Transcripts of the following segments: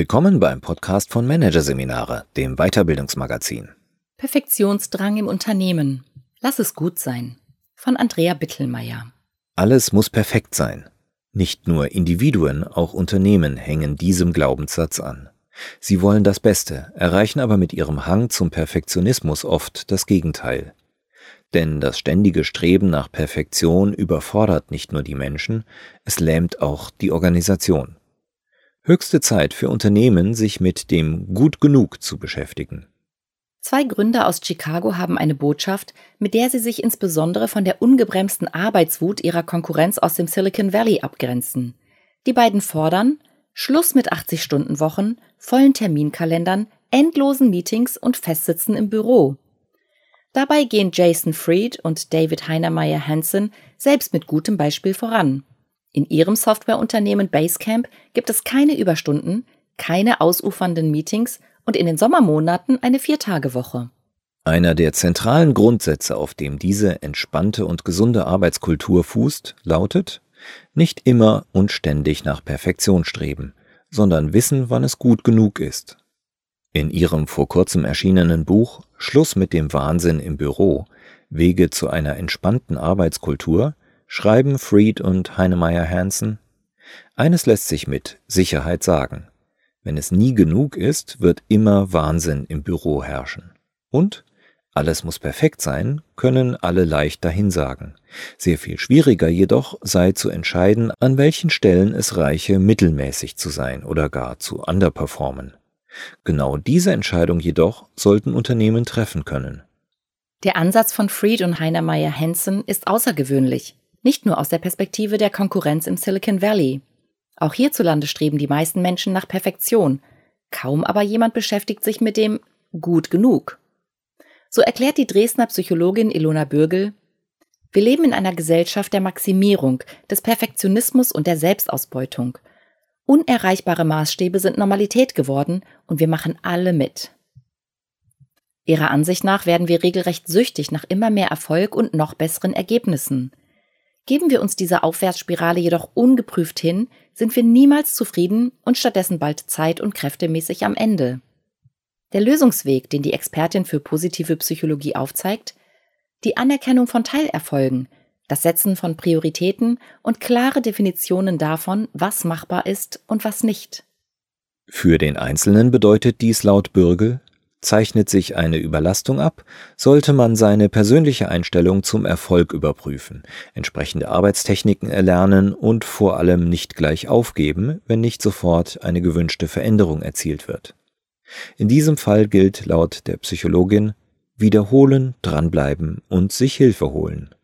Willkommen beim Podcast von Managerseminare, dem Weiterbildungsmagazin. Perfektionsdrang im Unternehmen. Lass es gut sein. Von Andrea Bittelmeier. Alles muss perfekt sein. Nicht nur Individuen, auch Unternehmen hängen diesem Glaubenssatz an. Sie wollen das Beste, erreichen aber mit ihrem Hang zum Perfektionismus oft das Gegenteil. Denn das ständige Streben nach Perfektion überfordert nicht nur die Menschen, es lähmt auch die Organisation. Höchste Zeit für Unternehmen, sich mit dem Gut genug zu beschäftigen. Zwei Gründer aus Chicago haben eine Botschaft, mit der sie sich insbesondere von der ungebremsten Arbeitswut ihrer Konkurrenz aus dem Silicon Valley abgrenzen. Die beiden fordern Schluss mit 80-Stunden-Wochen, vollen Terminkalendern, endlosen Meetings und Festsitzen im Büro. Dabei gehen Jason Fried und David Heinermeyer Hansen selbst mit gutem Beispiel voran. In ihrem Softwareunternehmen Basecamp gibt es keine Überstunden, keine ausufernden Meetings und in den Sommermonaten eine Viertagewoche. Einer der zentralen Grundsätze, auf dem diese entspannte und gesunde Arbeitskultur fußt, lautet nicht immer und ständig nach Perfektion streben, sondern wissen, wann es gut genug ist. In ihrem vor kurzem erschienenen Buch Schluss mit dem Wahnsinn im Büro Wege zu einer entspannten Arbeitskultur schreiben Fried und Heinemeier Hansen Eines lässt sich mit Sicherheit sagen. Wenn es nie genug ist, wird immer Wahnsinn im Büro herrschen. Und alles muss perfekt sein, können alle leicht dahinsagen. Sehr viel schwieriger jedoch sei zu entscheiden, an welchen Stellen es reiche, mittelmäßig zu sein oder gar zu underperformen. Genau diese Entscheidung jedoch sollten Unternehmen treffen können. Der Ansatz von Fried und Heiner Meyer Hansen ist außergewöhnlich, nicht nur aus der Perspektive der Konkurrenz im Silicon Valley. Auch hierzulande streben die meisten Menschen nach Perfektion, kaum aber jemand beschäftigt sich mit dem gut genug. So erklärt die Dresdner Psychologin Ilona Bürgel, wir leben in einer Gesellschaft der Maximierung, des Perfektionismus und der Selbstausbeutung. Unerreichbare Maßstäbe sind Normalität geworden und wir machen alle mit. Ihrer Ansicht nach werden wir regelrecht süchtig nach immer mehr Erfolg und noch besseren Ergebnissen. Geben wir uns dieser Aufwärtsspirale jedoch ungeprüft hin, sind wir niemals zufrieden und stattdessen bald zeit- und kräftemäßig am Ende. Der Lösungsweg, den die Expertin für positive Psychologie aufzeigt, die Anerkennung von Teilerfolgen, das Setzen von Prioritäten und klare Definitionen davon, was machbar ist und was nicht. Für den Einzelnen bedeutet dies laut Bürgel, zeichnet sich eine Überlastung ab, sollte man seine persönliche Einstellung zum Erfolg überprüfen, entsprechende Arbeitstechniken erlernen und vor allem nicht gleich aufgeben, wenn nicht sofort eine gewünschte Veränderung erzielt wird. In diesem Fall gilt laut der Psychologin wiederholen, dranbleiben und sich Hilfe holen.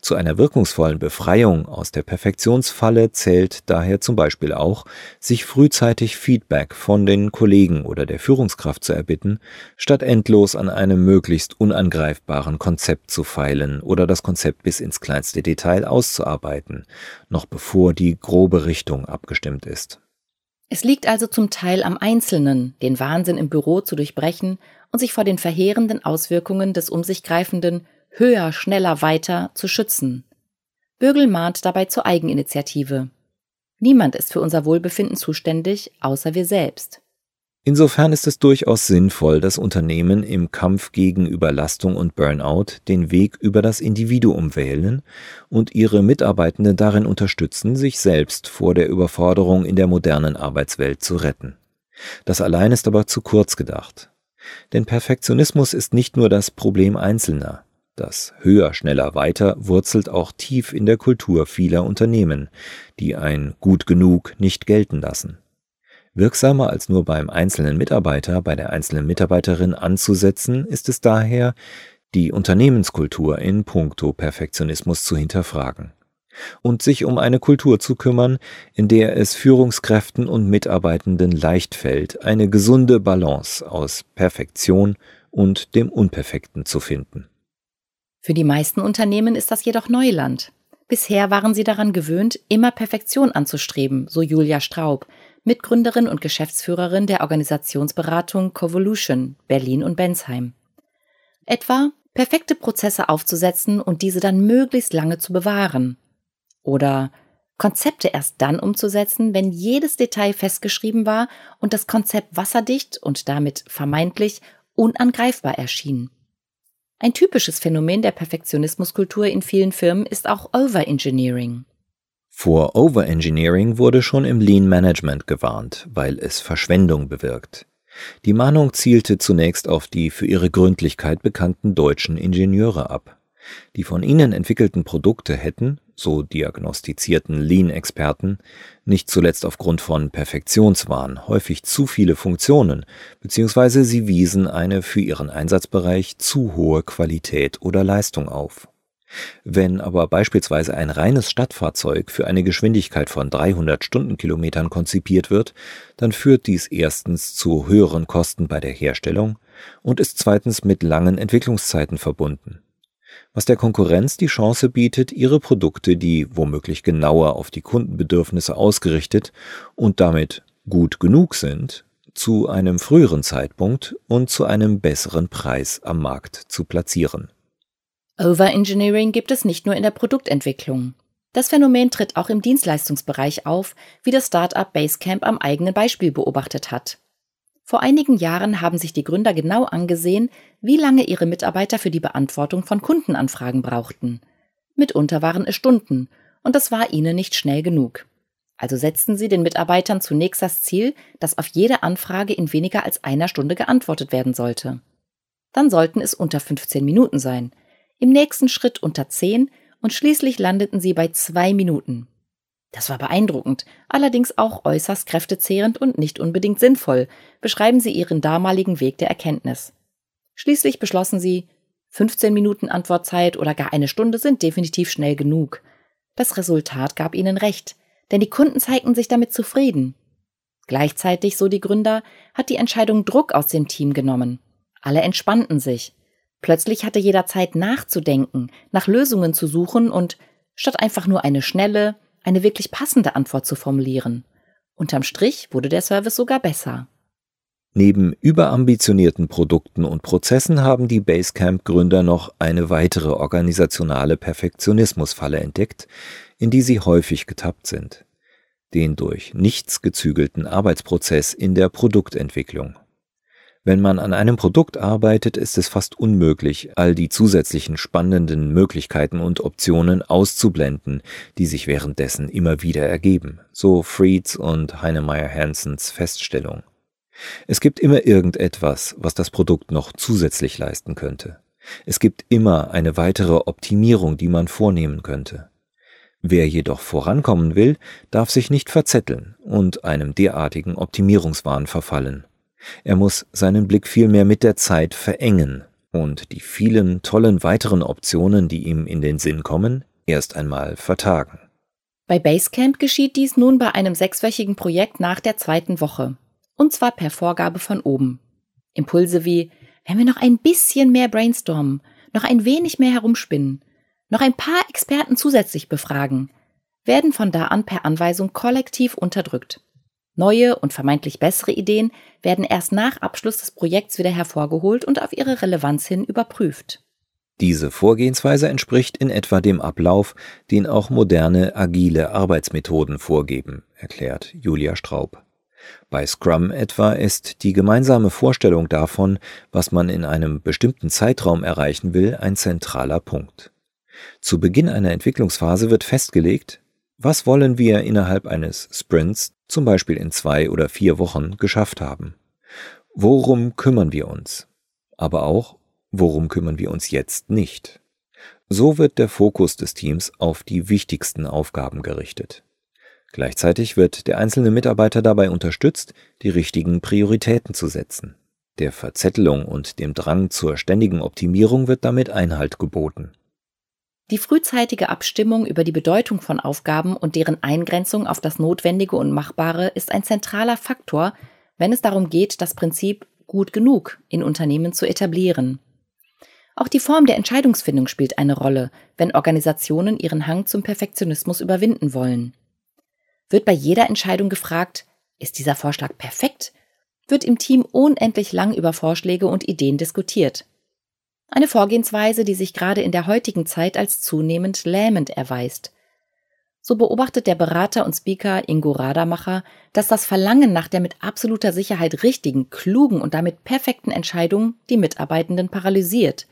Zu einer wirkungsvollen Befreiung aus der Perfektionsfalle zählt daher zum Beispiel auch, sich frühzeitig Feedback von den Kollegen oder der Führungskraft zu erbitten, statt endlos an einem möglichst unangreifbaren Konzept zu feilen oder das Konzept bis ins kleinste Detail auszuarbeiten, noch bevor die grobe Richtung abgestimmt ist. Es liegt also zum Teil am Einzelnen, den Wahnsinn im Büro zu durchbrechen und sich vor den verheerenden Auswirkungen des um sich greifenden höher, schneller, weiter zu schützen. Bürgel mahnt dabei zur Eigeninitiative. Niemand ist für unser Wohlbefinden zuständig, außer wir selbst. Insofern ist es durchaus sinnvoll, dass Unternehmen im Kampf gegen Überlastung und Burnout den Weg über das Individuum wählen und ihre Mitarbeitenden darin unterstützen, sich selbst vor der Überforderung in der modernen Arbeitswelt zu retten. Das allein ist aber zu kurz gedacht. Denn Perfektionismus ist nicht nur das Problem Einzelner. Das höher, schneller, weiter wurzelt auch tief in der Kultur vieler Unternehmen, die ein gut genug nicht gelten lassen. Wirksamer als nur beim einzelnen Mitarbeiter, bei der einzelnen Mitarbeiterin anzusetzen, ist es daher, die Unternehmenskultur in puncto Perfektionismus zu hinterfragen und sich um eine Kultur zu kümmern, in der es Führungskräften und Mitarbeitenden leicht fällt, eine gesunde Balance aus Perfektion und dem Unperfekten zu finden. Für die meisten Unternehmen ist das jedoch Neuland. Bisher waren sie daran gewöhnt, immer Perfektion anzustreben, so Julia Straub, Mitgründerin und Geschäftsführerin der Organisationsberatung Covolution Berlin und Bensheim. Etwa perfekte Prozesse aufzusetzen und diese dann möglichst lange zu bewahren. Oder Konzepte erst dann umzusetzen, wenn jedes Detail festgeschrieben war und das Konzept wasserdicht und damit vermeintlich unangreifbar erschien. Ein typisches Phänomen der Perfektionismuskultur in vielen Firmen ist auch Overengineering. Vor Overengineering wurde schon im Lean Management gewarnt, weil es Verschwendung bewirkt. Die Mahnung zielte zunächst auf die für ihre Gründlichkeit bekannten deutschen Ingenieure ab. Die von ihnen entwickelten Produkte hätten, so diagnostizierten Lean-Experten, nicht zuletzt aufgrund von Perfektionswahn häufig zu viele Funktionen, beziehungsweise sie wiesen eine für ihren Einsatzbereich zu hohe Qualität oder Leistung auf. Wenn aber beispielsweise ein reines Stadtfahrzeug für eine Geschwindigkeit von 300 Stundenkilometern konzipiert wird, dann führt dies erstens zu höheren Kosten bei der Herstellung und ist zweitens mit langen Entwicklungszeiten verbunden was der Konkurrenz die Chance bietet, ihre Produkte, die womöglich genauer auf die Kundenbedürfnisse ausgerichtet und damit gut genug sind, zu einem früheren Zeitpunkt und zu einem besseren Preis am Markt zu platzieren. Overengineering gibt es nicht nur in der Produktentwicklung. Das Phänomen tritt auch im Dienstleistungsbereich auf, wie das Startup Basecamp am eigenen Beispiel beobachtet hat. Vor einigen Jahren haben sich die Gründer genau angesehen, wie lange ihre Mitarbeiter für die Beantwortung von Kundenanfragen brauchten. Mitunter waren es Stunden, und das war ihnen nicht schnell genug. Also setzten sie den Mitarbeitern zunächst das Ziel, dass auf jede Anfrage in weniger als einer Stunde geantwortet werden sollte. Dann sollten es unter 15 Minuten sein, im nächsten Schritt unter 10 und schließlich landeten sie bei zwei Minuten. Das war beeindruckend, allerdings auch äußerst kräftezehrend und nicht unbedingt sinnvoll, beschreiben sie ihren damaligen Weg der Erkenntnis. Schließlich beschlossen sie, 15 Minuten Antwortzeit oder gar eine Stunde sind definitiv schnell genug. Das Resultat gab ihnen recht, denn die Kunden zeigten sich damit zufrieden. Gleichzeitig, so die Gründer, hat die Entscheidung Druck aus dem Team genommen. Alle entspannten sich. Plötzlich hatte jeder Zeit nachzudenken, nach Lösungen zu suchen und statt einfach nur eine schnelle, eine wirklich passende Antwort zu formulieren. Unterm Strich wurde der Service sogar besser. Neben überambitionierten Produkten und Prozessen haben die Basecamp-Gründer noch eine weitere organisationale Perfektionismusfalle entdeckt, in die sie häufig getappt sind. Den durch nichts gezügelten Arbeitsprozess in der Produktentwicklung. Wenn man an einem Produkt arbeitet, ist es fast unmöglich, all die zusätzlichen spannenden Möglichkeiten und Optionen auszublenden, die sich währenddessen immer wieder ergeben, so Frieds und Heinemeier Hansens Feststellung. Es gibt immer irgendetwas, was das Produkt noch zusätzlich leisten könnte. Es gibt immer eine weitere Optimierung, die man vornehmen könnte. Wer jedoch vorankommen will, darf sich nicht verzetteln und einem derartigen Optimierungswahn verfallen. Er muss seinen Blick vielmehr mit der Zeit verengen und die vielen tollen weiteren Optionen, die ihm in den Sinn kommen, erst einmal vertagen. Bei Basecamp geschieht dies nun bei einem sechswöchigen Projekt nach der zweiten Woche. Und zwar per Vorgabe von oben. Impulse wie, wenn wir noch ein bisschen mehr brainstormen, noch ein wenig mehr herumspinnen, noch ein paar Experten zusätzlich befragen, werden von da an per Anweisung kollektiv unterdrückt. Neue und vermeintlich bessere Ideen werden erst nach Abschluss des Projekts wieder hervorgeholt und auf ihre Relevanz hin überprüft. Diese Vorgehensweise entspricht in etwa dem Ablauf, den auch moderne agile Arbeitsmethoden vorgeben, erklärt Julia Straub. Bei Scrum etwa ist die gemeinsame Vorstellung davon, was man in einem bestimmten Zeitraum erreichen will, ein zentraler Punkt. Zu Beginn einer Entwicklungsphase wird festgelegt, was wollen wir innerhalb eines Sprints, zum Beispiel in zwei oder vier Wochen, geschafft haben? Worum kümmern wir uns? Aber auch, worum kümmern wir uns jetzt nicht? So wird der Fokus des Teams auf die wichtigsten Aufgaben gerichtet. Gleichzeitig wird der einzelne Mitarbeiter dabei unterstützt, die richtigen Prioritäten zu setzen. Der Verzettelung und dem Drang zur ständigen Optimierung wird damit Einhalt geboten. Die frühzeitige Abstimmung über die Bedeutung von Aufgaben und deren Eingrenzung auf das Notwendige und Machbare ist ein zentraler Faktor, wenn es darum geht, das Prinzip gut genug in Unternehmen zu etablieren. Auch die Form der Entscheidungsfindung spielt eine Rolle, wenn Organisationen ihren Hang zum Perfektionismus überwinden wollen. Wird bei jeder Entscheidung gefragt, ist dieser Vorschlag perfekt? Wird im Team unendlich lang über Vorschläge und Ideen diskutiert. Eine Vorgehensweise, die sich gerade in der heutigen Zeit als zunehmend lähmend erweist. So beobachtet der Berater und Speaker Ingo Radamacher, dass das Verlangen nach der mit absoluter Sicherheit richtigen, klugen und damit perfekten Entscheidung die Mitarbeitenden paralysiert.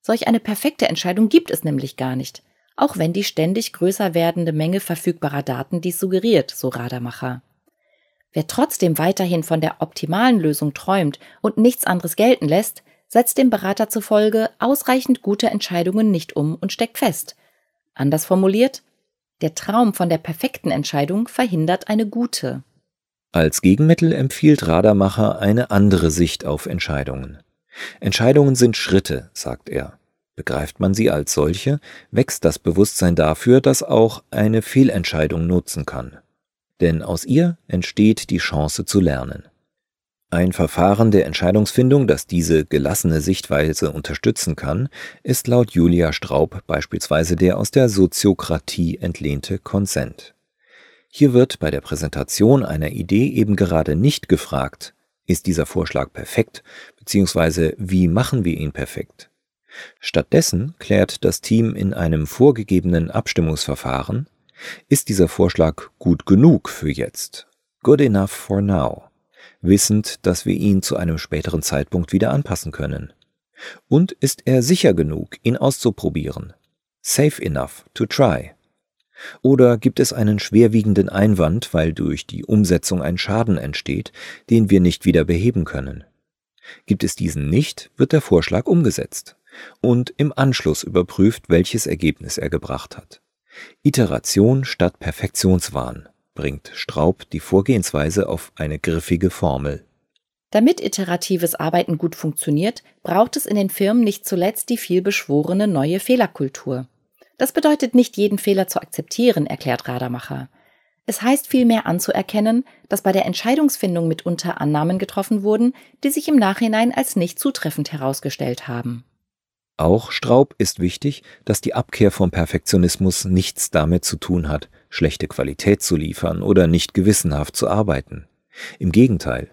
Solch eine perfekte Entscheidung gibt es nämlich gar nicht, auch wenn die ständig größer werdende Menge verfügbarer Daten dies suggeriert, so Radamacher. Wer trotzdem weiterhin von der optimalen Lösung träumt und nichts anderes gelten lässt, setzt dem Berater zufolge ausreichend gute Entscheidungen nicht um und steckt fest. Anders formuliert, der Traum von der perfekten Entscheidung verhindert eine gute. Als Gegenmittel empfiehlt Radermacher eine andere Sicht auf Entscheidungen. Entscheidungen sind Schritte, sagt er. Begreift man sie als solche, wächst das Bewusstsein dafür, dass auch eine Fehlentscheidung nutzen kann. Denn aus ihr entsteht die Chance zu lernen. Ein Verfahren der Entscheidungsfindung, das diese gelassene Sichtweise unterstützen kann, ist laut Julia Straub beispielsweise der aus der Soziokratie entlehnte Konsent. Hier wird bei der Präsentation einer Idee eben gerade nicht gefragt, ist dieser Vorschlag perfekt, beziehungsweise wie machen wir ihn perfekt? Stattdessen klärt das Team in einem vorgegebenen Abstimmungsverfahren, ist dieser Vorschlag gut genug für jetzt? Good enough for now wissend, dass wir ihn zu einem späteren Zeitpunkt wieder anpassen können. Und ist er sicher genug, ihn auszuprobieren? Safe enough to try. Oder gibt es einen schwerwiegenden Einwand, weil durch die Umsetzung ein Schaden entsteht, den wir nicht wieder beheben können? Gibt es diesen nicht, wird der Vorschlag umgesetzt und im Anschluss überprüft, welches Ergebnis er gebracht hat. Iteration statt Perfektionswahn bringt Straub die Vorgehensweise auf eine griffige Formel. Damit iteratives Arbeiten gut funktioniert, braucht es in den Firmen nicht zuletzt die vielbeschworene neue Fehlerkultur. Das bedeutet nicht jeden Fehler zu akzeptieren, erklärt Radermacher. Es heißt vielmehr anzuerkennen, dass bei der Entscheidungsfindung mitunter Annahmen getroffen wurden, die sich im Nachhinein als nicht zutreffend herausgestellt haben. Auch Straub ist wichtig, dass die Abkehr vom Perfektionismus nichts damit zu tun hat, schlechte Qualität zu liefern oder nicht gewissenhaft zu arbeiten. Im Gegenteil,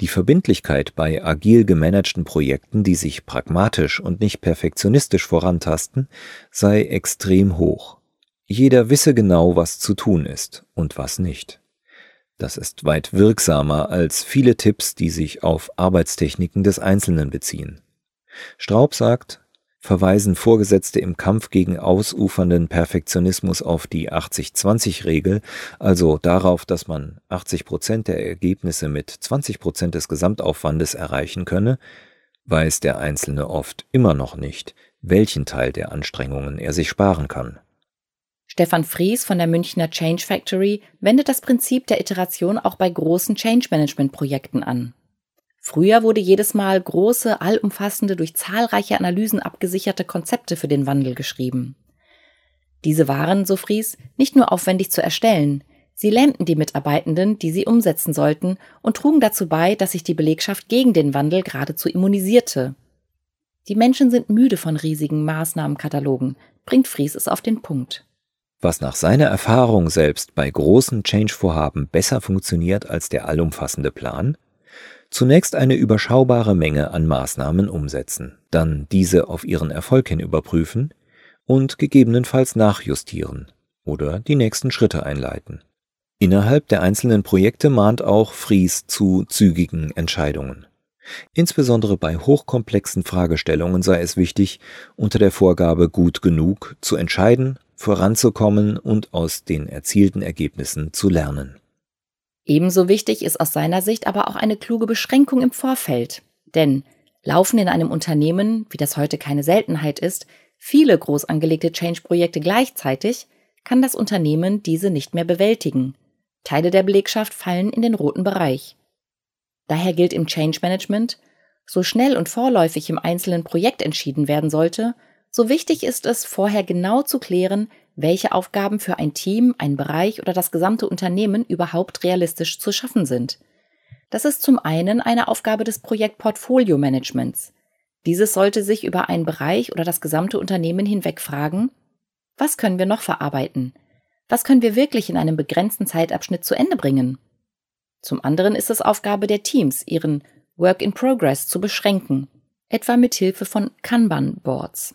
die Verbindlichkeit bei agil gemanagten Projekten, die sich pragmatisch und nicht perfektionistisch vorantasten, sei extrem hoch. Jeder wisse genau, was zu tun ist und was nicht. Das ist weit wirksamer als viele Tipps, die sich auf Arbeitstechniken des Einzelnen beziehen. Straub sagt, verweisen Vorgesetzte im Kampf gegen ausufernden Perfektionismus auf die 80-20-Regel, also darauf, dass man 80 Prozent der Ergebnisse mit 20 Prozent des Gesamtaufwandes erreichen könne, weiß der Einzelne oft immer noch nicht, welchen Teil der Anstrengungen er sich sparen kann. Stefan Fries von der Münchner Change Factory wendet das Prinzip der Iteration auch bei großen Change Management Projekten an. Früher wurde jedes Mal große, allumfassende, durch zahlreiche Analysen abgesicherte Konzepte für den Wandel geschrieben. Diese waren, so Fries, nicht nur aufwendig zu erstellen, sie lähmten die Mitarbeitenden, die sie umsetzen sollten, und trugen dazu bei, dass sich die Belegschaft gegen den Wandel geradezu immunisierte. Die Menschen sind müde von riesigen Maßnahmenkatalogen, bringt Fries es auf den Punkt. Was nach seiner Erfahrung selbst bei großen Change-Vorhaben besser funktioniert als der allumfassende Plan, Zunächst eine überschaubare Menge an Maßnahmen umsetzen, dann diese auf ihren Erfolg hin überprüfen und gegebenenfalls nachjustieren oder die nächsten Schritte einleiten. Innerhalb der einzelnen Projekte mahnt auch Fries zu zügigen Entscheidungen. Insbesondere bei hochkomplexen Fragestellungen sei es wichtig, unter der Vorgabe gut genug zu entscheiden, voranzukommen und aus den erzielten Ergebnissen zu lernen. Ebenso wichtig ist aus seiner Sicht aber auch eine kluge Beschränkung im Vorfeld. Denn laufen in einem Unternehmen, wie das heute keine Seltenheit ist, viele groß angelegte Change-Projekte gleichzeitig, kann das Unternehmen diese nicht mehr bewältigen. Teile der Belegschaft fallen in den roten Bereich. Daher gilt im Change Management, so schnell und vorläufig im einzelnen Projekt entschieden werden sollte, so wichtig ist es, vorher genau zu klären, welche Aufgaben für ein Team, ein Bereich oder das gesamte Unternehmen überhaupt realistisch zu schaffen sind. Das ist zum einen eine Aufgabe des Projektportfolio-Managements. Dieses sollte sich über einen Bereich oder das gesamte Unternehmen hinweg fragen, was können wir noch verarbeiten? Was können wir wirklich in einem begrenzten Zeitabschnitt zu Ende bringen? Zum anderen ist es Aufgabe der Teams, ihren Work in Progress zu beschränken, etwa mit Hilfe von Kanban-Boards.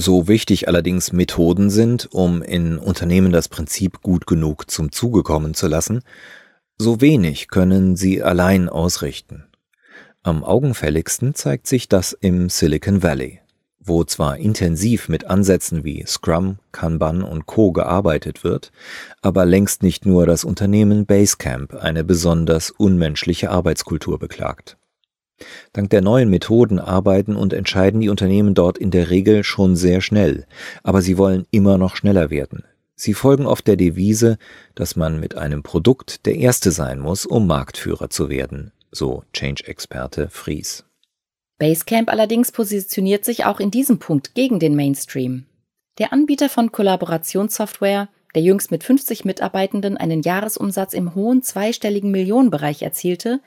So wichtig allerdings Methoden sind, um in Unternehmen das Prinzip gut genug zum Zuge kommen zu lassen, so wenig können sie allein ausrichten. Am augenfälligsten zeigt sich das im Silicon Valley, wo zwar intensiv mit Ansätzen wie Scrum, Kanban und Co gearbeitet wird, aber längst nicht nur das Unternehmen Basecamp eine besonders unmenschliche Arbeitskultur beklagt. Dank der neuen Methoden arbeiten und entscheiden die Unternehmen dort in der Regel schon sehr schnell, aber sie wollen immer noch schneller werden. Sie folgen oft der Devise, dass man mit einem Produkt der Erste sein muss, um Marktführer zu werden, so Change-Experte Fries. Basecamp allerdings positioniert sich auch in diesem Punkt gegen den Mainstream. Der Anbieter von Kollaborationssoftware, der jüngst mit 50 Mitarbeitenden einen Jahresumsatz im hohen zweistelligen Millionenbereich erzielte,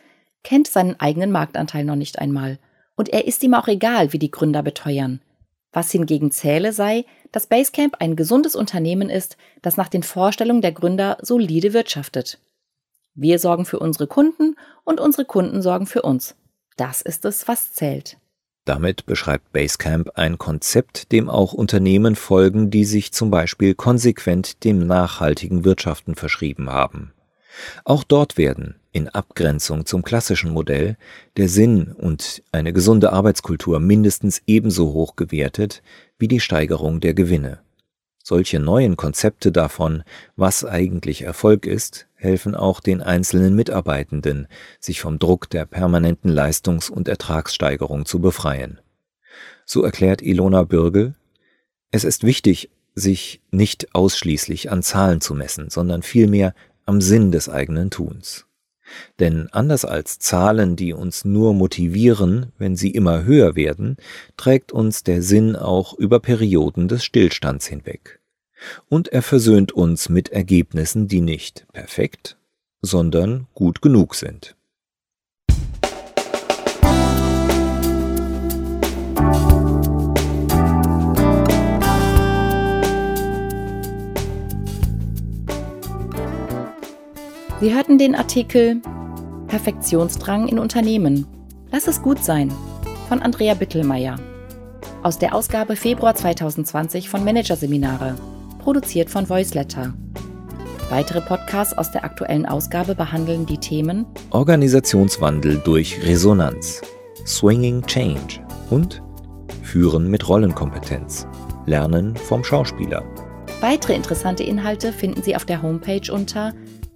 kennt seinen eigenen Marktanteil noch nicht einmal. Und er ist ihm auch egal, wie die Gründer beteuern. Was hingegen zähle sei, dass Basecamp ein gesundes Unternehmen ist, das nach den Vorstellungen der Gründer solide wirtschaftet. Wir sorgen für unsere Kunden und unsere Kunden sorgen für uns. Das ist es, was zählt. Damit beschreibt Basecamp ein Konzept, dem auch Unternehmen folgen, die sich zum Beispiel konsequent dem nachhaltigen Wirtschaften verschrieben haben. Auch dort werden, in Abgrenzung zum klassischen Modell, der Sinn und eine gesunde Arbeitskultur mindestens ebenso hoch gewertet wie die Steigerung der Gewinne. Solche neuen Konzepte davon, was eigentlich Erfolg ist, helfen auch den einzelnen Mitarbeitenden, sich vom Druck der permanenten Leistungs- und Ertragssteigerung zu befreien. So erklärt Ilona Bürgel, es ist wichtig, sich nicht ausschließlich an Zahlen zu messen, sondern vielmehr am Sinn des eigenen Tuns. Denn anders als Zahlen, die uns nur motivieren, wenn sie immer höher werden, trägt uns der Sinn auch über Perioden des Stillstands hinweg. Und er versöhnt uns mit Ergebnissen, die nicht perfekt, sondern gut genug sind. Sie hörten den Artikel Perfektionsdrang in Unternehmen. Lass es gut sein von Andrea Bittelmeier aus der Ausgabe Februar 2020 von Managerseminare, produziert von Voiceletter. Weitere Podcasts aus der aktuellen Ausgabe behandeln die Themen Organisationswandel durch Resonanz, Swinging Change und Führen mit Rollenkompetenz, Lernen vom Schauspieler. Weitere interessante Inhalte finden Sie auf der Homepage unter